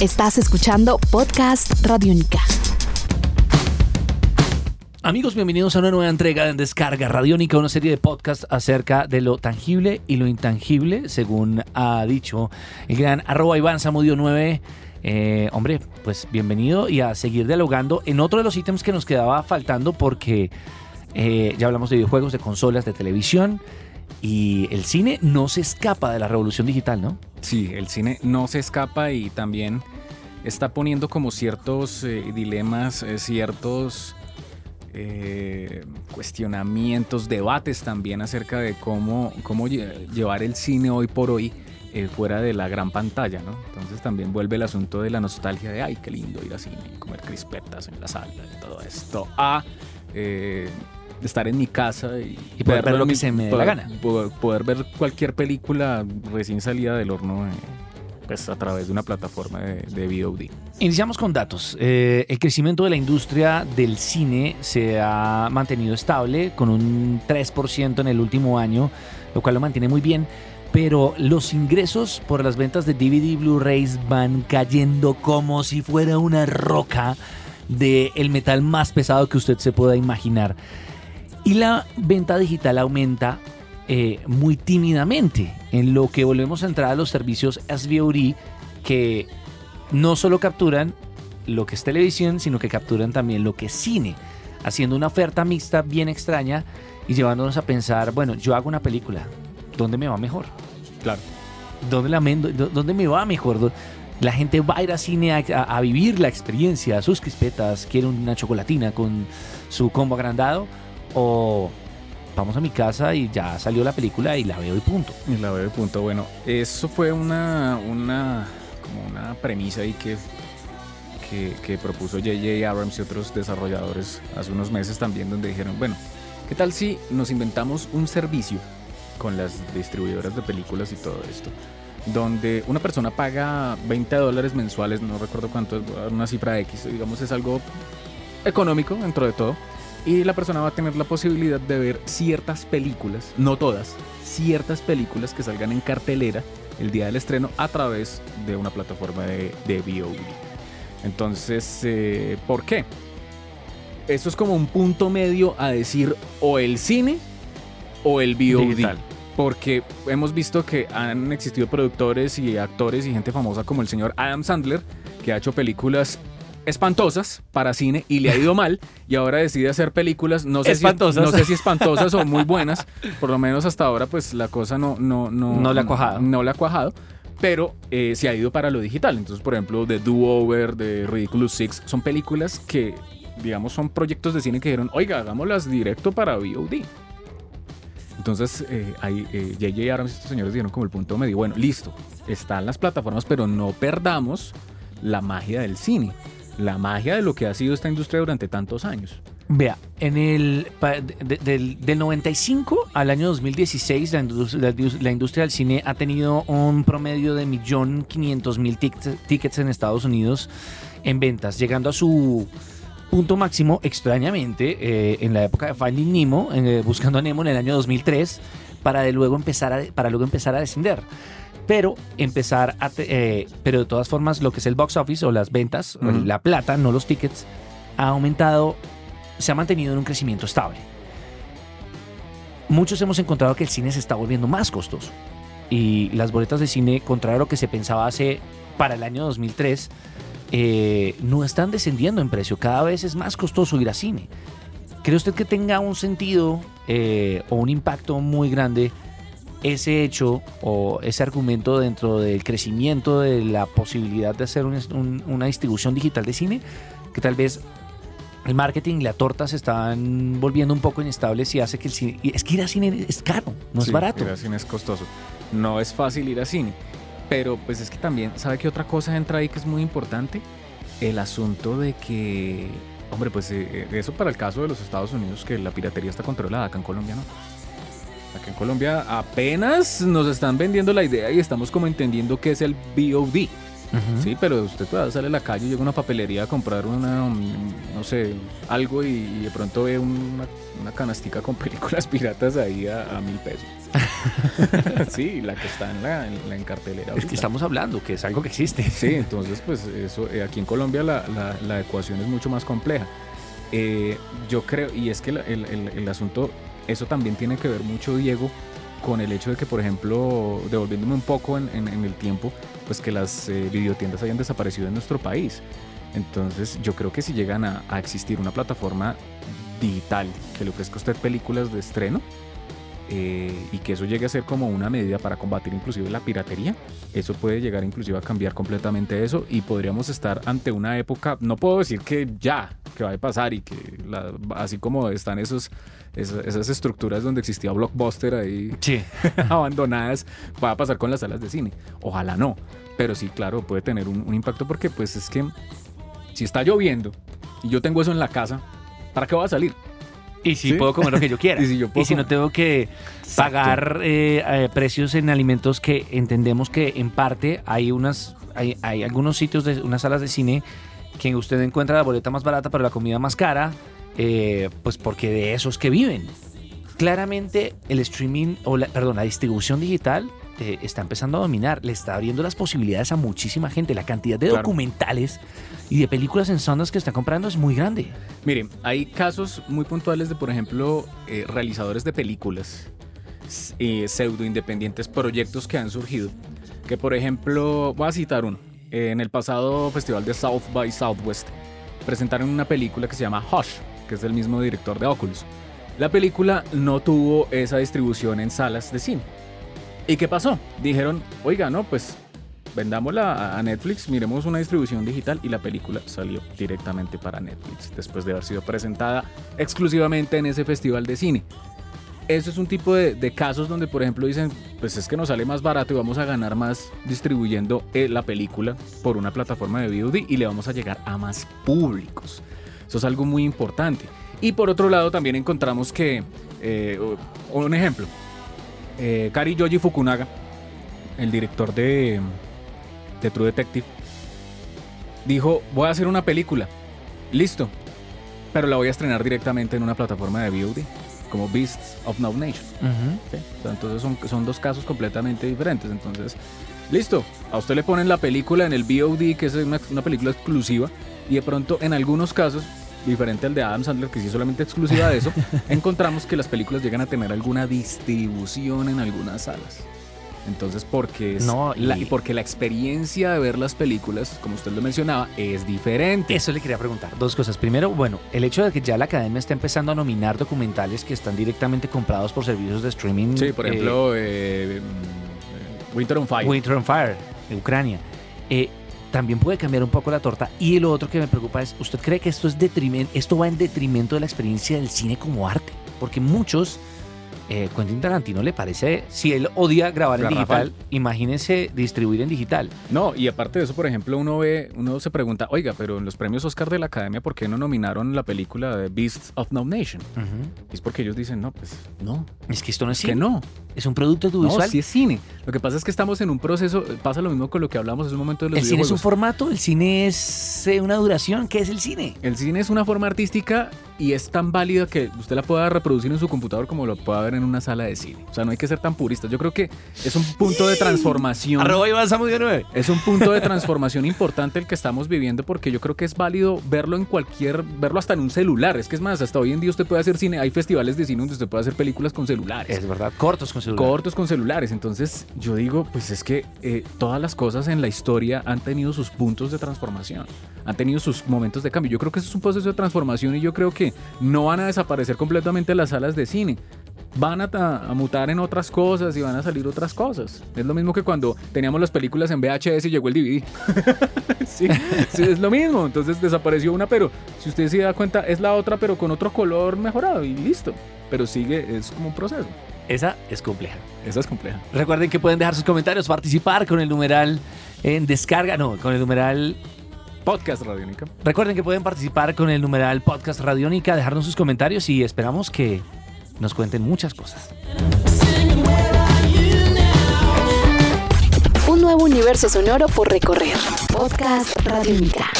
Estás escuchando Podcast Radiónica. Amigos, bienvenidos a una nueva entrega de Descarga Radiónica, una serie de podcasts acerca de lo tangible y lo intangible, según ha dicho el gran arroba Iván Samudio 9. Eh, hombre, pues bienvenido y a seguir dialogando en otro de los ítems que nos quedaba faltando porque eh, ya hablamos de videojuegos, de consolas, de televisión y el cine no se escapa de la revolución digital, ¿no? Sí, el cine no se escapa y también está poniendo como ciertos eh, dilemas, ciertos eh, cuestionamientos, debates también acerca de cómo, cómo llevar el cine hoy por hoy eh, fuera de la gran pantalla, ¿no? Entonces también vuelve el asunto de la nostalgia de, ay, qué lindo ir al cine y comer crispetas en la sala y todo esto, a eh, estar en mi casa y, poder, ver lo que se me dé la gana. Poder, ver cualquier película recién salida del horno pues, a través de una plataforma de, de VOD. Iniciamos con datos. Eh, el crecimiento de la industria del cine se ha mantenido estable con un 3% en el último año, lo cual lo mantiene muy bien. Pero los ingresos por las ventas de DVD y Blu-rays van cayendo como si fuera una roca de el metal más pesado que usted se pueda imaginar. Y la venta digital aumenta eh, muy tímidamente, en lo que volvemos a entrar a los servicios SVOD que no solo capturan lo que es televisión, sino que capturan también lo que es cine, haciendo una oferta mixta bien extraña y llevándonos a pensar, bueno, yo hago una película, ¿dónde me va mejor? Claro. ¿Dónde, la, dónde me va mejor? La gente va a ir a cine a, vivir la experiencia, sus crispetas, quiere una chocolatina con su combo agrandado o vamos a mi casa y ya salió la película y la veo y punto. Y la veo y punto. Bueno, eso fue una, una, como una premisa ahí que, que, propuso J.J. Abrams y otros desarrolladores hace unos meses también, donde dijeron, bueno, ¿qué tal si nos inventamos un servicio con las distribuidoras de películas y todo esto? donde una persona paga 20 dólares mensuales, no recuerdo cuánto, una cifra X, digamos es algo económico dentro de todo, y la persona va a tener la posibilidad de ver ciertas películas, no todas, ciertas películas que salgan en cartelera el día del estreno a través de una plataforma de, de VOD. Entonces, eh, ¿por qué? Eso es como un punto medio a decir o el cine o el VOD. Porque hemos visto que han existido productores y actores y gente famosa como el señor Adam Sandler, que ha hecho películas espantosas para cine y le ha ido mal y ahora decide hacer películas. No sé, si, no sé si espantosas o muy buenas. Por lo menos hasta ahora pues la cosa no no no no le ha cuajado. no le ha cuajado pero eh, se ha ido para lo digital. Entonces por ejemplo The Do Over de Ridiculous Six son películas que digamos son proyectos de cine que dijeron oiga hagámoslas directo para VOD entonces, eh, ahí J.J. Eh, Abrams y estos señores dieron como el punto medio. Bueno, listo, están las plataformas, pero no perdamos la magia del cine la magia de lo que ha sido esta industria durante tantos años. Vea, en el del, 95 al año 2016 la industria, la, industria, del cine ha tenido un promedio de 1.500.000 tickets, en Estados Unidos en ventas, llegando a su punto máximo extrañamente eh, en la época de Finding Nemo, eh, buscando a Nemo en el año 2003, para, de luego empezar para luego empezar a descender pero empezar a... Eh, pero de todas formas, lo que es el box office o las ventas, la plata, no los tickets, ha aumentado, se ha mantenido en un crecimiento estable. Muchos hemos encontrado que el cine se está volviendo más costoso y las boletas de cine, contrario a lo que se pensaba hace para el año 2003, eh, no están descendiendo en precio. Cada vez es más costoso ir a cine. ¿Cree usted que tenga un sentido eh, o un impacto muy grande ese hecho o ese argumento dentro del crecimiento de la posibilidad de hacer una distribución digital de cine, que tal vez el marketing y la torta se están volviendo un poco inestables y hace que el cine... Es que ir a cine es caro, no es barato. Ir a cine es costoso. No es fácil ir a cine. Pero pues es que también, ¿sabe qué otra cosa entra ahí que es muy importante? El asunto de que, hombre, pues eh, eso para el caso de los Estados Unidos, que la piratería está controlada, acá en Colombia no. Acá en Colombia apenas nos están vendiendo la idea y estamos como entendiendo qué es el VOD. Sí, pero usted todavía sale a la calle, llega a una papelería a comprar una, mm, no sé, algo y, de pronto ve una, una, canastica con películas piratas ahí a, mil pesos. sí, la que está en la, en, cartelera. Es que estamos hablando, que es algo que existe. Sí, entonces pues eso, eh, aquí en Colombia la, la, ecuación es mucho más compleja. Eh, yo creo, y es que el, el, el asunto, eso también tiene que ver mucho, Diego, con el hecho de que, por ejemplo, devolviéndome un poco en, el tiempo, pues que las eh, videotiendas hayan desaparecido en nuestro país. Entonces yo creo que si llegan a, existir una plataforma digital que le ofrezca a usted películas de estreno, eh, y que eso llegue a ser como una medida para combatir inclusive la piratería, eso puede llegar inclusive a cambiar completamente eso y podríamos estar ante una época, no puedo decir que ya, que va a pasar y que así como están esos esas, estructuras donde existía Blockbuster ahí abandonadas, va a pasar con las salas de cine. Ojalá no, pero sí, claro, puede tener un, impacto porque pues es que si está lloviendo y yo tengo eso en la casa, ¿para qué voy a salir? Y si puedo comer lo que yo quiera. y si, no tengo que pagar eh, eh, precios en alimentos que entendemos que en parte hay unas hay, hay, algunos sitios de unas salas de cine que usted encuentra la boleta más barata pero la comida más cara eh, pues porque de esos que viven. Claramente el streaming, o la, perdón, la distribución digital eh, está empezando a dominar, le está abriendo las posibilidades a muchísima gente. La cantidad de documentales y de películas en sondas que está comprando es muy grande. Miren, hay casos muy puntuales de, por ejemplo, eh, realizadores de películas, pseudo independientes, proyectos que han surgido. Que, por ejemplo, voy a citar uno. en el pasado festival de South by Southwest presentaron una película que se llama Hush que es el mismo director de Oculus. La película no tuvo esa distribución en salas de cine. ¿Y qué pasó? Dijeron, oiga, no, pues vendámosla a Netflix, miremos una distribución digital y la película salió directamente para Netflix después de haber sido presentada exclusivamente en ese festival de cine. Eso es un tipo de, casos donde, por ejemplo, dicen, pues es que nos sale más barato y vamos a ganar más distribuyendo eh, la película por una plataforma de VOD y le vamos a llegar a más públicos. Eso es algo muy importante. Y por otro lado también encontramos que, eh, un ejemplo, eh, Kari Yoji Fukunaga, el director de, de True Detective, dijo, voy a hacer una película, listo, pero la voy a estrenar directamente en una plataforma de VOD, como Beasts of No Nation. entonces son, son dos casos completamente diferentes. Entonces, listo, a usted le ponen la película en el VOD, que es una, una película exclusiva, y de pronto en algunos casos diferente al de Adam Sandler, que sí es solamente exclusiva de eso, encontramos que las películas llegan a tener alguna distribución en algunas salas. Entonces, porque es no, y... La, porque la experiencia de ver las películas, como usted lo mencionaba, es diferente. Eso le quería preguntar. Dos cosas. Primero, bueno, el hecho de que ya la academia está empezando a nominar documentales que están directamente comprados por servicios de streaming. Sí, por ejemplo, eh, eh, Winter on Fire. Winter on Fire, de Ucrania. Eh, también puede cambiar un poco la torta. Y lo otro que me preocupa es, ¿usted cree que esto, es detrimento, esto va en detrimento de la experiencia del cine como arte? Porque muchos eh, Quentin Tarantino le parece, si él odia grabar en digital, imagínese distribuir en digital. No, y aparte de eso, por ejemplo, uno ve, uno se pregunta, oiga, pero en los premios Oscar de la Academia, ¿por qué no nominaron la película de Beasts of No Nation? Es porque ellos dicen, no, pues no. Es que esto no es, cine. Que no. Es un producto audiovisual. No, sí es cine. Lo que pasa es que estamos en un proceso, pasa lo mismo con lo que hablamos en un momento de los El cine es un formato, el cine es eh, una duración. ¿Qué es el cine? El cine es una forma artística y es tan válida que usted la pueda reproducir en su computador como lo pueda ver en una sala de cine. O sea, no hay que ser tan puristas. Yo creo que es un punto de transformación. Arroba y Es un punto de transformación importante el que estamos viviendo porque yo creo que es válido verlo en cualquier, verlo hasta en un celular. Es que es más, hasta hoy en día usted puede hacer cine. Hay festivales de cine donde usted puede hacer películas con celulares. Es verdad, cortos con celulares. Cortos con celulares. Entonces, yo digo, pues es que eh, todas las cosas en la historia han tenido sus puntos de transformación. Han tenido sus momentos de cambio. Yo creo que eso es un proceso de transformación y yo creo que no van a desaparecer completamente las salas de cine. Van a, mutar en otras cosas y van a salir otras cosas. Es lo mismo que cuando teníamos las películas en VHS y llegó el DVD. sí, es lo mismo. Entonces desapareció una, pero si usted se da cuenta, es la otra, pero con otro color mejorado y listo. Pero sigue, es como un proceso. Esa es compleja. Esa es compleja. Recuerden que pueden dejar sus comentarios, participar con el numeral en descarga, no, con el numeral Podcast Radiónica. Recuerden que pueden participar con el numeral Podcast Radiónica, dejarnos sus comentarios y esperamos que nos cuenten muchas cosas. Un nuevo universo sonoro por recorrer. Podcast Radiónica.